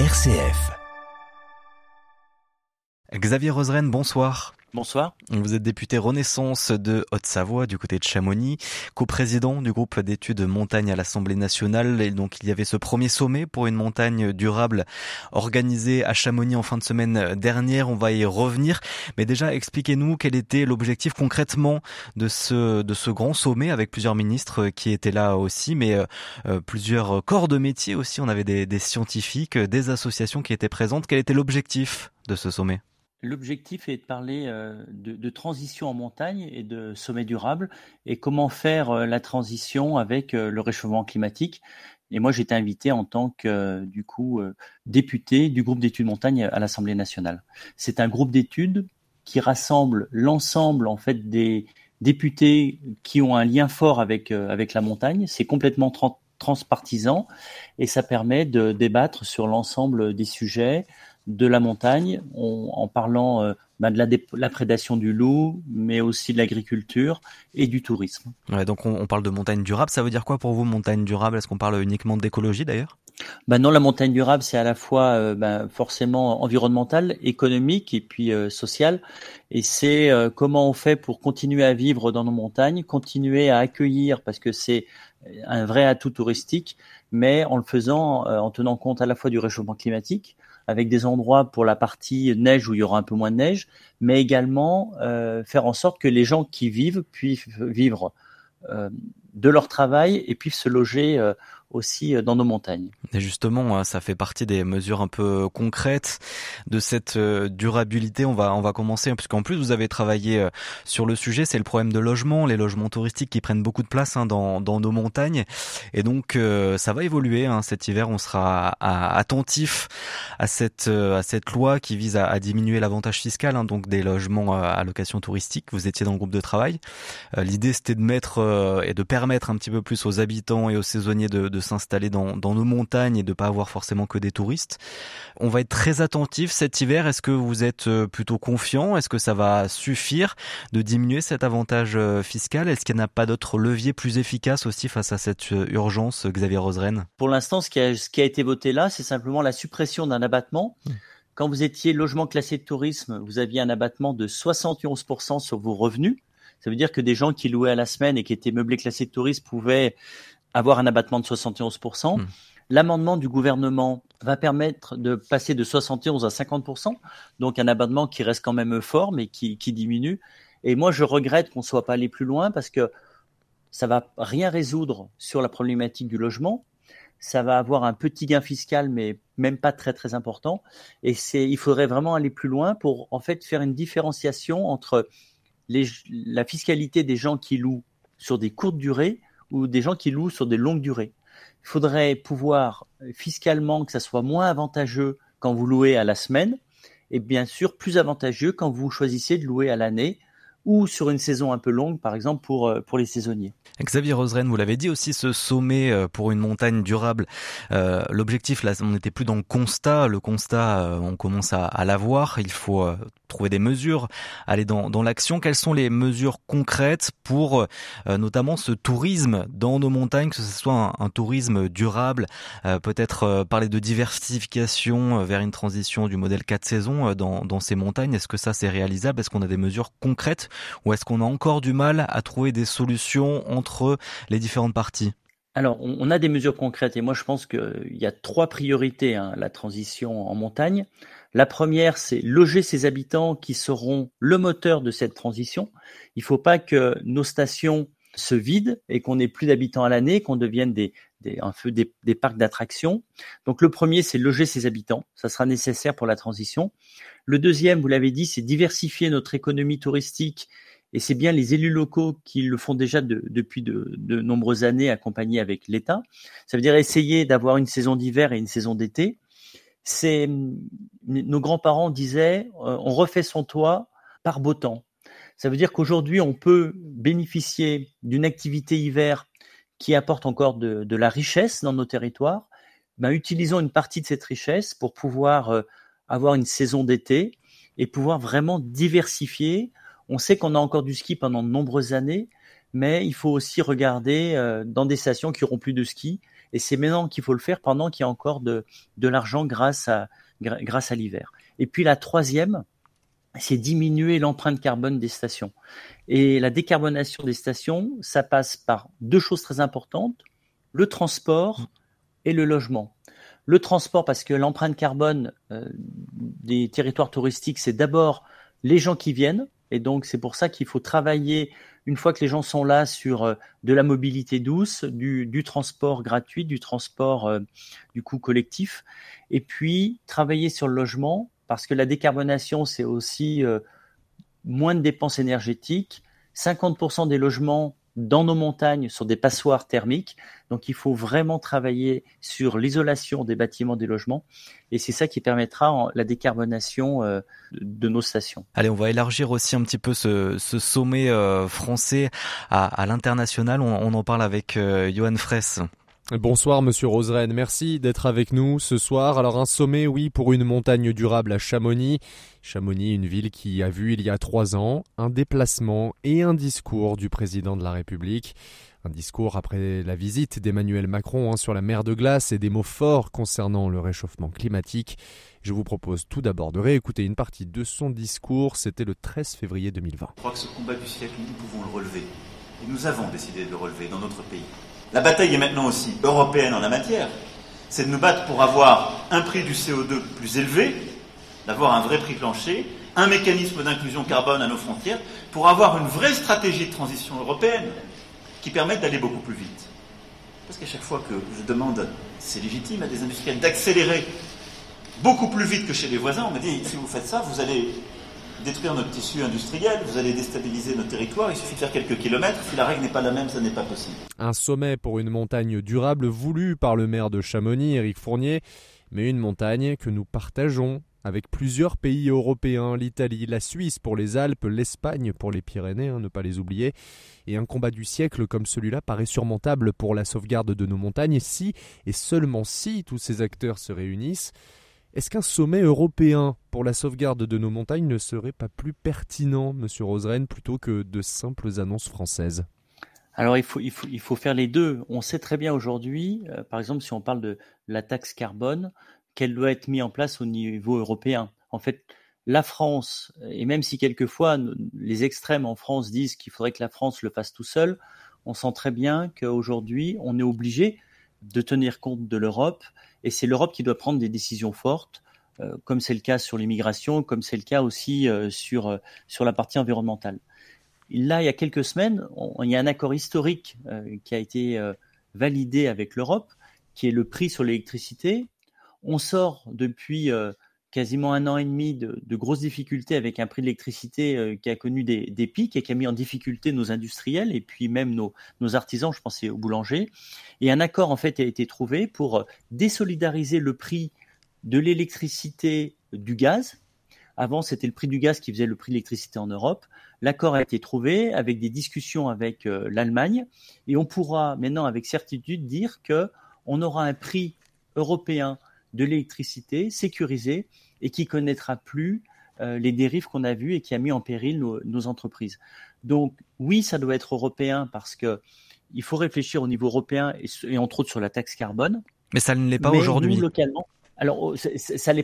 RCF. Xavier Roseren, bonsoir. Bonsoir. Vous êtes député Renaissance de Haute-Savoie du côté de Chamonix, coprésident du groupe d'études montagne à l'Assemblée nationale. Et donc il y avait ce premier sommet pour une montagne durable organisé à Chamonix en fin de semaine dernière. On va y revenir. Mais déjà, expliquez-nous quel était l'objectif concrètement de ce, de ce grand sommet avec plusieurs ministres qui étaient là aussi, mais euh, euh, plusieurs corps de métier aussi. On avait des, des scientifiques, des associations qui étaient présentes. Quel était l'objectif de ce sommet? L'objectif est de parler euh, de, transition en montagne et de sommet durable et comment faire euh, la transition avec euh, le réchauffement climatique. Et moi, j'étais invité en tant que, du coup, député du groupe d'études montagne à l'Assemblée nationale. C'est un groupe d'études qui rassemble l'ensemble, en fait, des députés qui ont un lien fort avec, avec la montagne. C'est complètement transpartisan et ça permet de débattre sur l'ensemble des sujets, de la montagne, en parlant euh, bah, de la, prédation du loup, mais aussi de l'agriculture et du tourisme. donc on, parle de montagne durable. Ça veut dire quoi pour vous, montagne durable? Est-ce qu'on parle uniquement d'écologie d'ailleurs? Bah non, la montagne durable, c'est à la fois euh, bah, forcément environnemental, économique et puis euh, social. Et c'est comment on fait pour continuer à vivre dans nos montagnes, continuer à accueillir, parce que c'est un vrai atout touristique, mais en le faisant en tenant compte à la fois du réchauffement climatique, avec des endroits pour la partie neige où il y aura un peu moins de neige, mais également euh, faire en sorte que les gens qui vivent puissent vivre euh, de leur travail et puissent se loger euh, aussi euh, dans nos montagnes. Et justement, hein, ça fait partie des mesures un peu concrètes de cette euh, durabilité. On va on va commencer hein, puisqu'en plus vous avez travaillé euh, sur le sujet, c'est le problème de logement, les logements touristiques qui prennent beaucoup de place hein, dans dans nos montagnes. Et donc ça va évoluer hein, cet hiver. On sera attentif à cette à cette loi qui vise à, diminuer l'avantage fiscal hein, donc des logements à location touristique. Vous étiez dans le groupe de travail. L'idée c'était de mettre et de permettre un petit peu plus aux habitants et aux saisonniers de, de s'installer dans, nos montagnes et de pas avoir forcément que des touristes. On va être très attentif cet hiver. Est-ce que vous êtes euh, plutôt confiant? Est-ce que ça va suffire de diminuer cet avantage euh, fiscal? Est-ce qu'il n'y a pas d'autres leviers plus efficaces aussi face à cette euh, urgence, Xavier Roseren Pour l'instant, ce, qui a, été voté là, c'est simplement la suppression d'un abattement. Mmh. Quand vous étiez logement classé de tourisme, vous aviez un abattement de 71% sur vos revenus. Ça veut dire que des gens qui louaient à la semaine et qui étaient meublés classés de tourisme pouvaient avoir un abattement de 71%. Hmm. L'amendement du gouvernement va permettre de passer de 71 à 50%, donc un abattement qui reste quand même fort, mais qui, diminue. Et moi, je regrette qu'on ne soit pas allé plus loin parce que ça va rien résoudre sur la problématique du logement. Ça va avoir un petit gain fiscal, mais même pas très très important. Et c'est, il faudrait vraiment aller plus loin pour en fait faire une différenciation entre la fiscalité des gens qui louent sur des courtes durées ou des gens qui louent sur des longues durées. Il faudrait pouvoir fiscalement que ça soit moins avantageux quand vous louez à la semaine et bien sûr plus avantageux quand vous choisissez de louer à l'année ou sur une saison un peu longue, par exemple pour, euh, pour les saisonniers. Xavier Roseren, vous l'avez dit aussi, ce sommet euh, pour une montagne durable, euh, l'objectif, là, on n'était plus dans le constat. Le constat, on commence à, à l'avoir. Il faut trouver des mesures, aller dans, dans l'action. Quelles sont les mesures concrètes pour notamment ce tourisme dans nos montagnes, que ce soit un, tourisme durable, peut-être parler de diversification vers une transition du modèle 4 saisons dans, dans ces montagnes? Est-ce que ça c'est réalisable? Est-ce qu'on a des mesures concrètes ou est-ce qu'on a encore du mal à trouver des solutions entre les différentes parties? Alors, on a des mesures concrètes et moi je pense qu'il y a trois priorités hein, la transition en montagne. La première, c'est loger ses habitants qui seront le moteur de cette transition. Il ne faut pas que nos stations se vident et qu'on ait plus d'habitants à l'année, qu'on devienne des, des, un peu des, parcs d'attractions. Donc le premier, c'est loger ses habitants. Ça sera nécessaire pour la transition. Le deuxième, vous l'avez dit, c'est diversifier notre économie touristique. Et c'est bien les élus locaux qui le font déjà depuis de, nombreuses années, accompagnés avec l'État. Ça veut dire essayer d'avoir une saison d'hiver et une saison d'été. C'est nos grands-parents disaient, euh, on refait son toit par beau temps. Ça veut dire qu'aujourd'hui, on peut bénéficier d'une activité hiver qui apporte encore de, la richesse dans nos territoires. Ben, utilisons une partie de cette richesse pour pouvoir euh, avoir une saison d'été et pouvoir vraiment diversifier. On sait qu'on a encore du ski pendant de nombreuses années, mais il faut aussi regarder euh, dans des stations qui auront plus de ski Et c'est maintenant qu'il faut le faire pendant qu'il y a encore de, de l'argent grâce à, grâce à l'hiver. Et puis la troisième, c'est diminuer l'empreinte carbone des stations. Et la décarbonation des stations, ça passe par deux choses très importantes, le transport et le logement. Le transport, parce que l'empreinte carbone euh, des territoires touristiques, c'est d'abord les gens qui viennent. Et donc, c'est pour ça qu'il faut travailler, une fois que les gens sont là, sur euh, de la mobilité douce, du, transport gratuit, du transport euh, du coup collectif. Et puis, travailler sur le logement, parce que la décarbonation, c'est aussi moins de dépenses énergétiques. 50% des logements dans nos montagnes sur des passoires thermiques. Donc il faut vraiment travailler sur l'isolation des bâtiments, des logements. Et c'est ça qui permettra la décarbonation euh, de nos stations. Allez, on va élargir aussi un petit peu ce, sommet euh, français à, l'international. On, en parle avec euh, Johan Fraisse. Bonsoir Monsieur Roseren, merci d'être avec nous ce soir. Alors un sommet, oui, pour une montagne durable à Chamonix. Chamonix, une ville qui a vu il y a trois ans un déplacement et un discours du président de la République. Un discours après la visite d'Emmanuel Macron hein, sur la mer de glace et des mots forts concernant le réchauffement climatique. Je vous propose tout d'abord de réécouter une partie de son discours. C'était le 13 février 2020. Je crois que ce combat du siècle, nous pouvons le relever. Et nous avons décidé de le relever dans notre pays. La bataille est maintenant aussi européenne en la matière. C'est de nous battre pour avoir un prix du CO2 plus élevé, d'avoir un vrai prix plancher, un mécanisme d'inclusion carbone à nos frontières, pour avoir une vraie stratégie de transition européenne qui permette d'aller beaucoup plus vite. Parce qu'à chaque fois que je demande, c'est légitime à des industriels d'accélérer beaucoup plus vite que chez les voisins, on me dit, si vous faites ça, vous allez détruire notre tissu industriel, vous allez déstabiliser notre territoire, il suffit de faire quelques kilomètres, si la règle n'est pas la même, ça n'est pas possible. Un sommet pour une montagne durable voulu par le maire de Chamonix, Éric Fournier, mais une montagne que nous partageons avec plusieurs pays européens, l'Italie, la Suisse pour les Alpes, l'Espagne pour les Pyrénées, hein, ne pas les oublier. Et un combat du siècle comme celui-là paraît surmontable pour la sauvegarde de nos montagnes si, et seulement si, tous ces acteurs se réunissent. Est-ce qu'un sommet européen pour la sauvegarde de nos montagnes ne serait pas plus pertinent, monsieur Roseren, plutôt que de simples annonces françaises? Alors il faut faire les deux. On sait très bien aujourd'hui, euh, par exemple si on parle de la taxe carbone, qu'elle doit être mise en place au niveau européen. En fait, la France, et même si quelquefois les extrêmes en France disent qu'il faudrait que la France le fasse tout seul, on sent très bien qu'aujourd'hui on est obligé de tenir compte de l'Europe et c'est l'Europe qui doit prendre des décisions fortes, euh, comme c'est le cas sur l'immigration, comme c'est le cas aussi euh, sur, euh, sur la partie environnementale. Là, il y a quelques semaines, il y a un accord historique qui a été validé avec l'Europe, qui est le prix sur l'électricité. On sort depuis quasiment un an et demi de, grosses difficultés avec un prix de l'électricité euh, qui a connu des, pics et qui a mis en difficulté nos industriels et puis même nos, artisans, je pensais aux boulangers. Et un accord en fait a été trouvé pour euh, désolidariser le prix de l'électricité du gaz. Avant, c'était le prix du gaz qui faisait le prix de l'électricité en Europe. L'accord a été trouvé avec des discussions avec euh, l'Allemagne et on pourra maintenant avec certitude dire que on aura un prix européen de l'électricité sécurisé et qui connaîtra plus euh, les dérives qu'on a vues et qui a mis en péril nos, entreprises. Donc oui, ça doit être européen parce que il faut réfléchir au niveau européen et, entre autres sur la taxe carbone. Mais ça ne l'est pas aujourd'hui. Localement, alors oh, ça,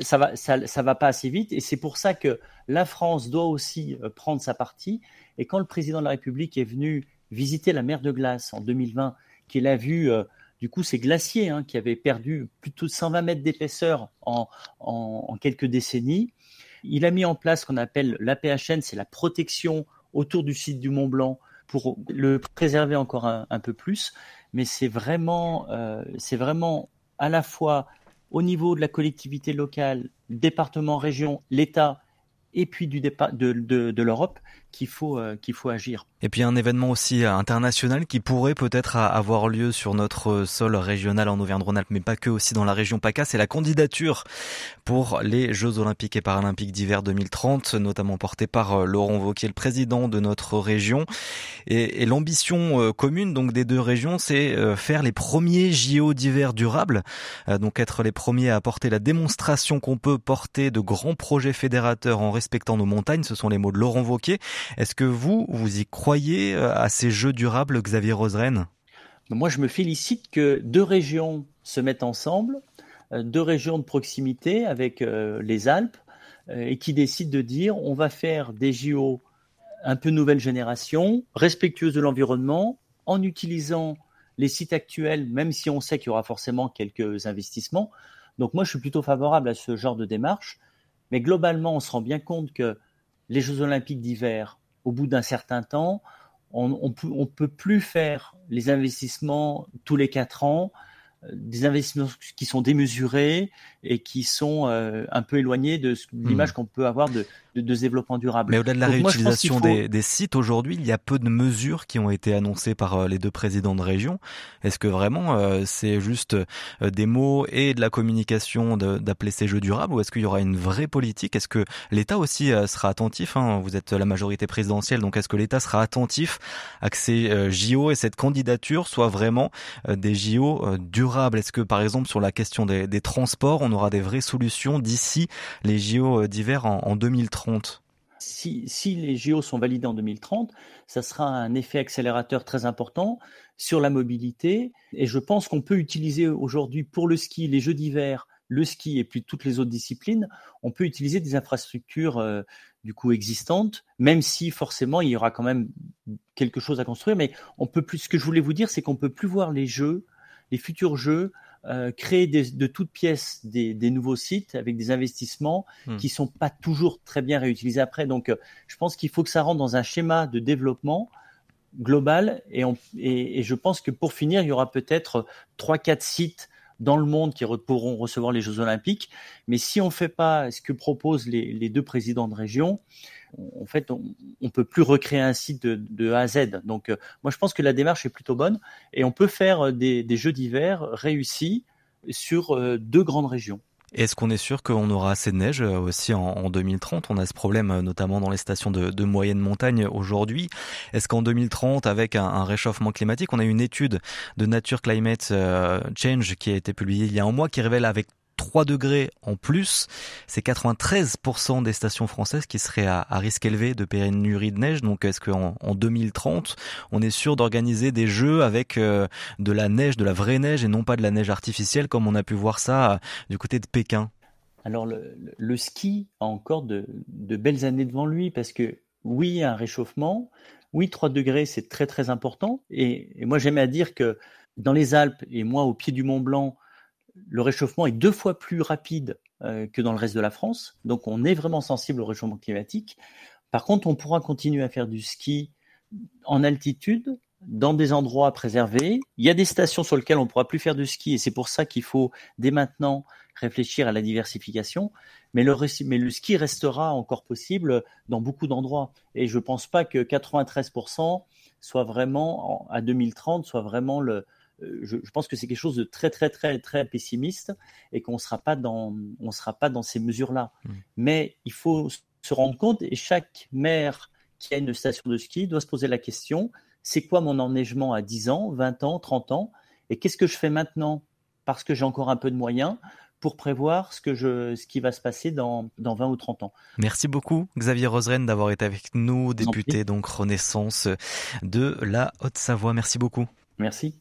ça, va, ça, va pas assez vite et c'est pour ça que la France doit aussi euh, prendre sa partie. Et quand le président de la République est venu visiter la mer de glace en 2020, qu'il a vu euh, du coup, ces glaciers hein, qui avaient perdu plutôt de 120 mètres d'épaisseur en, quelques décennies. Il a mis en place ce qu'on appelle l'APHN, c'est la protection autour du site du Mont Blanc pour le préserver encore un, peu plus. Mais c'est vraiment, euh, c'est vraiment à la fois au niveau de la collectivité locale, département, région, l'État et puis du de, l'Europe qu'il faut euh, qu'il faut agir. Et puis un événement aussi international qui pourrait peut-être avoir lieu sur notre sol régional en Auvergne-Rhône-Alpes, mais pas que aussi dans la région PACA, c'est la candidature pour les Jeux Olympiques et Paralympiques d'hiver 2030, notamment portée par euh, Laurent Wauquiez, le président de notre région. Et, et l'ambition euh, commune donc des deux régions, c'est faire les premiers JO d'hiver durables, donc être les premiers à apporter la démonstration qu'on peut porter de grands projets fédérateurs en respectant nos montagnes. Ce sont les mots de Laurent Wauquiez. Est-ce que vous, vous y croyez euh, à ces jeux durables, Xavier Roseren Moi, je me félicite que deux régions se mettent ensemble, euh, deux régions de proximité avec les Alpes, et qui décident de dire on va faire des JO un peu nouvelle génération, respectueuse de l'environnement, en utilisant les sites actuels, même si on sait qu'il y aura forcément quelques investissements. Donc moi, je suis plutôt favorable à ce genre de démarche. Mais globalement, on se rend bien compte que les Jeux olympiques d'hiver, au bout d'un certain temps, on ne peut plus faire les investissements tous les quatre ans des investissements qui sont démesurés et qui sont euh, un peu éloignés de l'image hmm. qu'on peut avoir de, de, de, développement durable. Mais au-delà de la réutilisation des, des, sites, aujourd'hui, il y a peu de mesures qui ont été annoncées par euh, les deux présidents de région. Est-ce que vraiment euh, c'est juste des mots et de la communication d'appeler ces jeux durables ou est-ce qu'il y aura une vraie politique? Est-ce que l'État aussi sera attentif hein? Vous êtes la majorité présidentielle, donc est-ce que l'État sera attentif à que ces JO et cette candidature soient vraiment des JO durables? Est-ce que par exemple sur la question des, transports, on aura des vraies solutions d'ici les JO euh, d'hiver en, 2030 si, les JO sont validés en 2030, ça sera un effet accélérateur très important sur la mobilité. Et je pense qu'on peut utiliser aujourd'hui pour le ski, les Jeux d'hiver, le ski et puis toutes les autres disciplines, on peut utiliser des infrastructures euh, du coup existantes, même si forcément il y aura quand même quelque chose à construire. Mais on peut plus. Ce que je voulais vous dire, c'est qu'on peut plus voir les Jeux les futurs jeux, euh, créer de toutes pièces des, nouveaux sites avec des investissements qui hmm. qui sont pas toujours très bien réutilisés après. Donc, euh, je pense qu'il faut que ça rentre dans un schéma de développement global et, et, je pense que pour finir, il y aura peut-être trois, quatre sites dans le monde qui pourront recevoir les Jeux Olympiques. Mais si on ne fait pas ce que proposent les deux présidents de région, en fait, on, ne peut plus recréer un site de, A à Z. Donc, euh, moi, je pense que la démarche est plutôt bonne et on peut faire euh, des, jeux d'hiver réussis sur euh, deux grandes régions. Est-ce qu'on est sûr qu'on aura assez de neige aussi en, 2030 On a ce problème notamment dans les stations de, moyenne montagne aujourd'hui. Est-ce qu'en 2030, avec un, réchauffement climatique, on a une étude de Nature Climate Change qui a été publiée il y a un mois qui révèle avec 3 degrés en plus, c'est 93% des stations françaises qui seraient à, risque élevé de pénurie de neige. Donc est-ce qu'en en 2030, on est sûr d'organiser des jeux avec euh, de la neige, de la vraie neige et non pas de la neige artificielle comme on a pu voir ça euh, du côté de Pékin? Alors le, ski a encore de, belles années devant lui parce que oui, un réchauffement, oui, 3 degrés, c'est très très important. Et, et moi j'aime à dire que dans les Alpes et moi au pied du Mont Blanc, le réchauffement est deux fois plus rapide euh, que dans le reste de la France. Donc on est vraiment sensible au réchauffement climatique. Par contre, on pourra continuer à faire du ski en altitude, dans des endroits préservés. Il y a des stations sur lesquelles on ne pourra plus faire du ski et c'est pour ça qu'il faut dès maintenant réfléchir à la diversification. Mais le, mais le ski restera encore possible dans beaucoup d'endroits. Et je ne pense pas que 93% soit vraiment, à 2030, soit vraiment le, je, pense que c'est quelque chose de très très très très pessimiste et qu'on sera pas dans on sera pas dans ces mesures-là. Mmh. Mais il faut se rendre compte et chaque maire qui a une station de ski doit se poser la question c'est quoi mon enneigement à 10 ans, 20 ans, 30 ans et qu'est-ce que je fais maintenant parce que j'ai encore un peu de moyens pour prévoir ce, que je, ce qui va se passer dans, dans 20 ou 30 ans. Merci beaucoup Xavier Roseren d'avoir été avec nous, député donc Renaissance de la Haute-Savoie. Merci beaucoup. Merci.